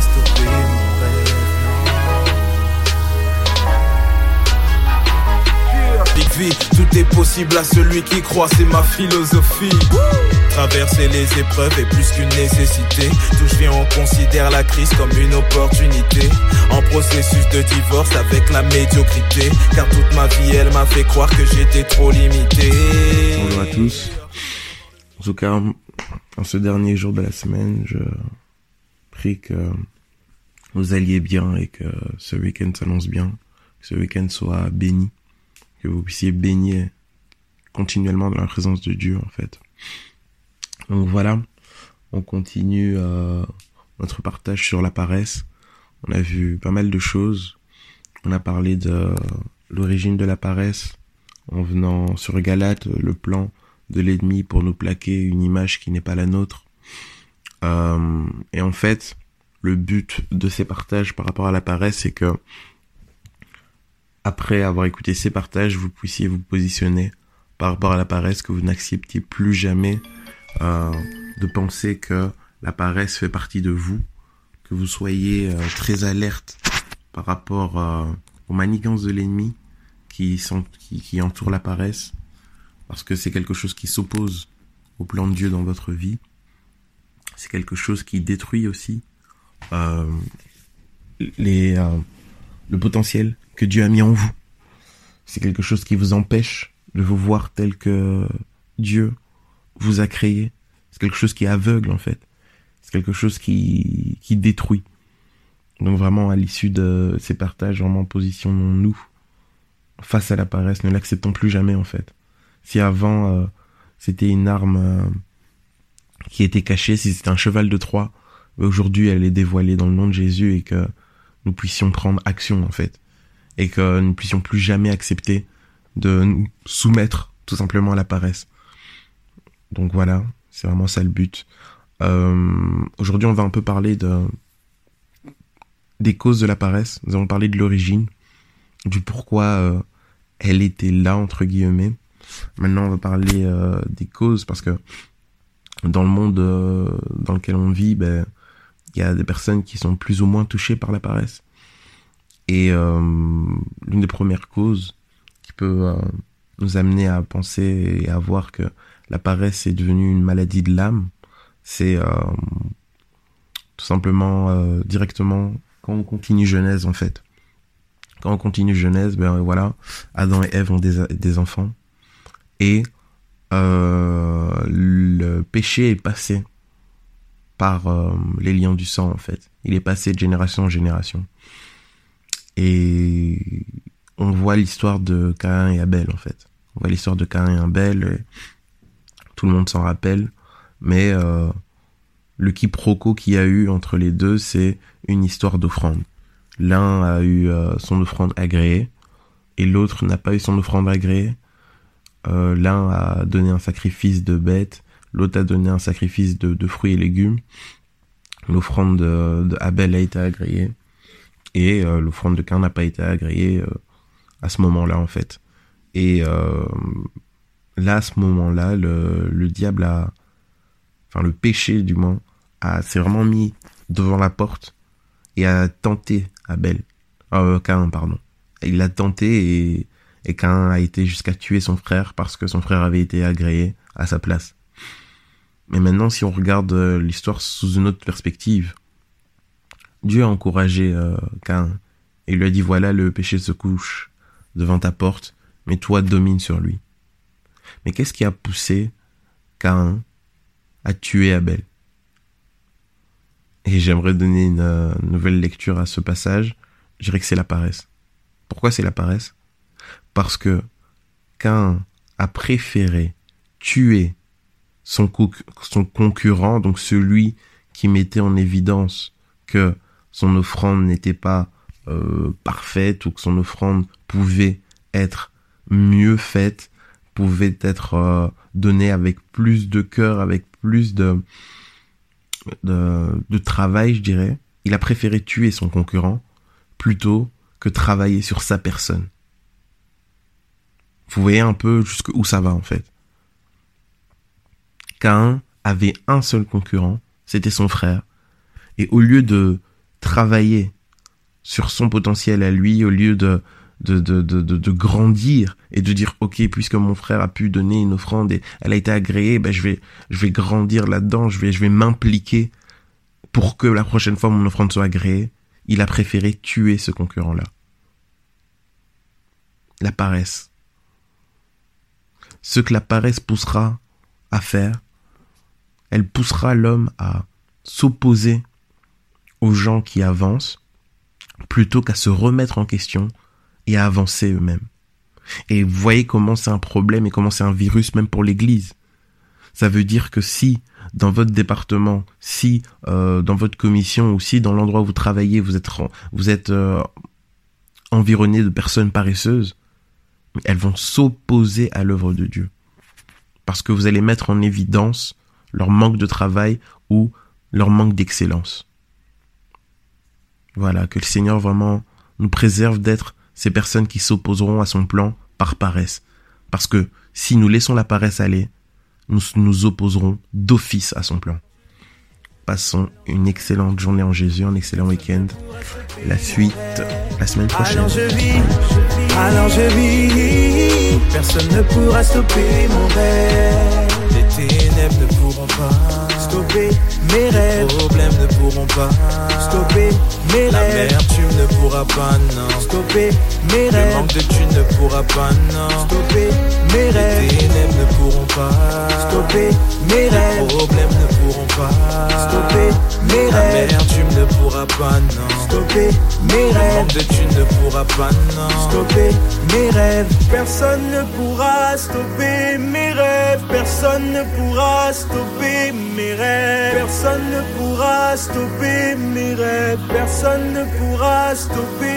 stopper mon rêve. Big V, tout est possible à celui qui croit, c'est ma philosophie. Traverser les épreuves est plus qu'une nécessité. Tout je viens, on considère la crise comme une opportunité. En processus de divorce avec la médiocrité. Car toute ma vie, elle m'a fait croire que j'étais trop limité. Bonjour à tous. En tout cas, en ce dernier jour de la semaine, je que vous alliez bien et que ce week-end s'annonce bien, que ce week-end soit béni, que vous puissiez baigner continuellement dans la présence de Dieu en fait. Donc voilà, on continue euh, notre partage sur la paresse. On a vu pas mal de choses. On a parlé de l'origine de la paresse en venant sur Galate, le plan de l'ennemi pour nous plaquer une image qui n'est pas la nôtre. Euh, et en fait, le but de ces partages par rapport à la paresse, c'est que après avoir écouté ces partages, vous puissiez vous positionner par rapport à la paresse, que vous n'acceptiez plus jamais euh, de penser que la paresse fait partie de vous, que vous soyez euh, très alerte par rapport euh, aux manigances de l'ennemi qui, qui, qui entourent la paresse, parce que c'est quelque chose qui s'oppose au plan de Dieu dans votre vie. C'est quelque chose qui détruit aussi euh, euh, le potentiel que Dieu a mis en vous. C'est quelque chose qui vous empêche de vous voir tel que Dieu vous a créé. C'est quelque chose qui est aveugle en fait. C'est quelque chose qui, détruit. Donc vraiment à l'issue de ces partages, vraiment positionnons-nous face à la paresse, ne l'acceptons plus jamais en fait. Si avant euh, c'était une arme qui était cachée, si c'était un cheval de Troie, aujourd'hui elle est dévoilée dans le nom de Jésus et que nous puissions prendre action en fait. Et que nous ne puissions plus jamais accepter de nous soumettre tout simplement à la paresse. Donc voilà, c'est vraiment ça le but. Euh, aujourd'hui, on va un peu parler de des causes de la paresse. Nous allons parler de l'origine, du pourquoi euh, elle était là entre guillemets. Maintenant, on va parler euh, des causes parce que dans le monde euh, dans lequel on vit, ben il y a des personnes qui sont plus ou moins touchées par la paresse. Et euh, l'une des premières causes qui peut euh, nous amener à penser et à voir que la paresse est devenue une maladie de l'âme, c'est euh, tout simplement euh, directement quand on continue Genèse en fait. Quand on continue Genèse, ben voilà, Adam et Ève ont des, des enfants et euh, le péché est passé par euh, les liens du sang en fait. Il est passé de génération en génération. Et on voit l'histoire de Cain et Abel en fait. On voit l'histoire de Cain et Abel. tout le monde s'en rappelle. Mais euh, le quiproquo qu'il y a eu entre les deux, c'est une histoire d'offrande. L'un a eu euh, son offrande agréée et l'autre n'a pas eu son offrande agréée. Euh, L'un a donné un sacrifice de bête, l'autre a donné un sacrifice de, de fruits et légumes. L'offrande de, de, Abel a été agréée et euh, l'offrande de Cain n'a pas été agréée euh, à ce moment-là en fait. Et euh, là, à ce moment-là, le, le diable a, enfin le péché du moins, a s'est vraiment mis devant la porte et a tenté Abel, euh, Cain pardon. Il l'a tenté et et Cain a été jusqu'à tuer son frère parce que son frère avait été agréé à sa place. Mais maintenant, si on regarde l'histoire sous une autre perspective, Dieu a encouragé euh, Cain et lui a dit voilà le péché se couche devant ta porte, mais toi domine sur lui. Mais qu'est-ce qui a poussé Cain à tuer Abel? Et j'aimerais donner une euh, nouvelle lecture à ce passage. Je dirais que c'est la paresse. Pourquoi c'est la paresse? Parce que Cain a préféré tuer son, concurrent, donc celui qui mettait en évidence que son offrande n'était pas euh, parfaite ou que son offrande pouvait être mieux faite, pouvait être euh, donnée avec plus de cœur, avec plus de, de travail, je dirais. Il a préféré tuer son concurrent plutôt que travailler sur sa personne. Vous voyez un peu jusqu'où ça va en fait. Cain avait un seul concurrent, c'était son frère. Et au lieu de travailler sur son potentiel à lui au lieu de de, de, de, de, grandir et de dire ok puisque mon frère a pu donner une offrande et elle a été agréée ben je vais je vais grandir là-dedans je vais je vais m'impliquer pour que la prochaine fois mon offrande soit agréée il a préféré tuer ce concurrent là la paresse ce que la paresse poussera à faire elle poussera l'homme à s'opposer aux gens qui avancent plutôt qu'à se remettre en question et à avancer eux-mêmes. Et voyez comment c'est un problème et comment c'est un virus même pour l'Église. Ça veut dire que si dans votre département, si euh, dans votre commission ou si dans l'endroit où vous travaillez, vous êtes, vous êtes euh, environné de personnes paresseuses, elles vont s'opposer à l'œuvre de Dieu. Parce que vous allez mettre en évidence leur manque de travail ou leur manque d'excellence. Voilà, que le Seigneur vraiment nous préserve d'être ces personnes qui s'opposeront à son plan par paresse. Parce que si nous laissons la paresse aller, nous nous opposerons d'office à son plan. Passons une excellente journée en Jésus, un excellent week-end. La suite, la semaine prochaine. Alors je vis, alors je vis, personne ne pourra stopper mon rêve. Les ténèbres ne pourront pas stopper mes rêves. Les problèmes ne pourront pas stopper mes rêves. L'amertume ne pourra pas, non. Stopper mes rêves. Le manque de thunes ne pourra pas, non. Stopper mes rêves. Les ténèbres ne pourront pas stopper mes rêves. Les problèmes ne pourront pas stopper mes rêves. L'amertume ne pourra pas, non. Stopper mes rêves. Le manque de thunes ne pourra pas, non. Stopper mes rêves. Personne ne pourra stopper mes rêves. Personne ne pourra stopper mes Personne ne pourra stopper mes rêves. Personne ne pourra stopper